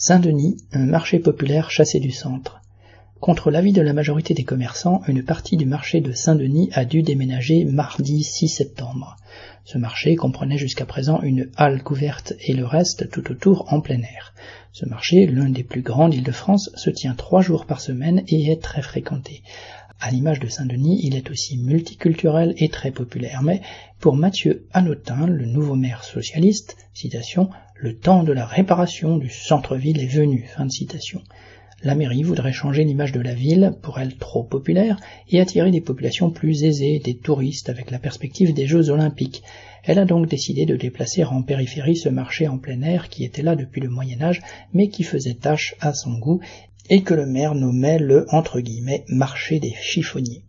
Saint-Denis, un marché populaire chassé du centre. Contre l'avis de la majorité des commerçants, une partie du marché de Saint-Denis a dû déménager mardi 6 septembre. Ce marché comprenait jusqu'à présent une halle couverte et le reste tout autour en plein air. Ce marché, l'un des plus grands d'Île-de-France, se tient trois jours par semaine et est très fréquenté. À l'image de Saint-Denis, il est aussi multiculturel et très populaire. Mais pour Mathieu Hanotin, le nouveau maire socialiste, citation, le temps de la réparation du centre-ville est venu. Fin de citation. La mairie voudrait changer l'image de la ville, pour elle trop populaire, et attirer des populations plus aisées, des touristes, avec la perspective des Jeux olympiques. Elle a donc décidé de déplacer en périphérie ce marché en plein air qui était là depuis le Moyen Âge, mais qui faisait tâche à son goût, et que le maire nommait le entre guillemets marché des chiffonniers.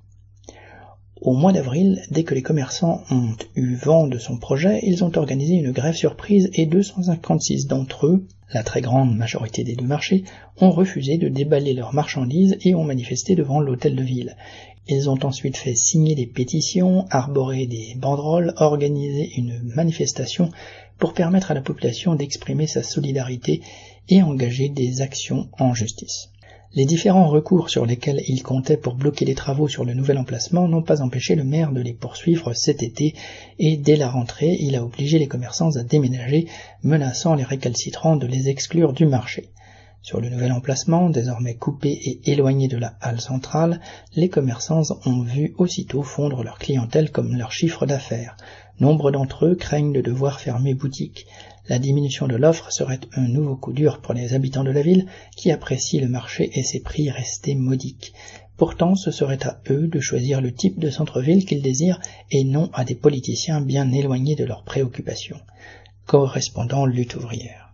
Au mois d'avril, dès que les commerçants ont eu vent de son projet, ils ont organisé une grève surprise et 256 d'entre eux, la très grande majorité des deux marchés, ont refusé de déballer leurs marchandises et ont manifesté devant l'hôtel de ville. Ils ont ensuite fait signer des pétitions, arboré des banderoles, organisé une manifestation pour permettre à la population d'exprimer sa solidarité et engager des actions en justice. Les différents recours sur lesquels il comptait pour bloquer les travaux sur le nouvel emplacement n'ont pas empêché le maire de les poursuivre cet été, et dès la rentrée, il a obligé les commerçants à déménager, menaçant les récalcitrants de les exclure du marché. Sur le nouvel emplacement, désormais coupé et éloigné de la halle centrale, les commerçants ont vu aussitôt fondre leur clientèle comme leur chiffre d'affaires. Nombre d'entre eux craignent de devoir fermer boutique. La diminution de l'offre serait un nouveau coup dur pour les habitants de la ville qui apprécient le marché et ses prix restés modiques. Pourtant, ce serait à eux de choisir le type de centre-ville qu'ils désirent et non à des politiciens bien éloignés de leurs préoccupations. Correspondant lutte ouvrière.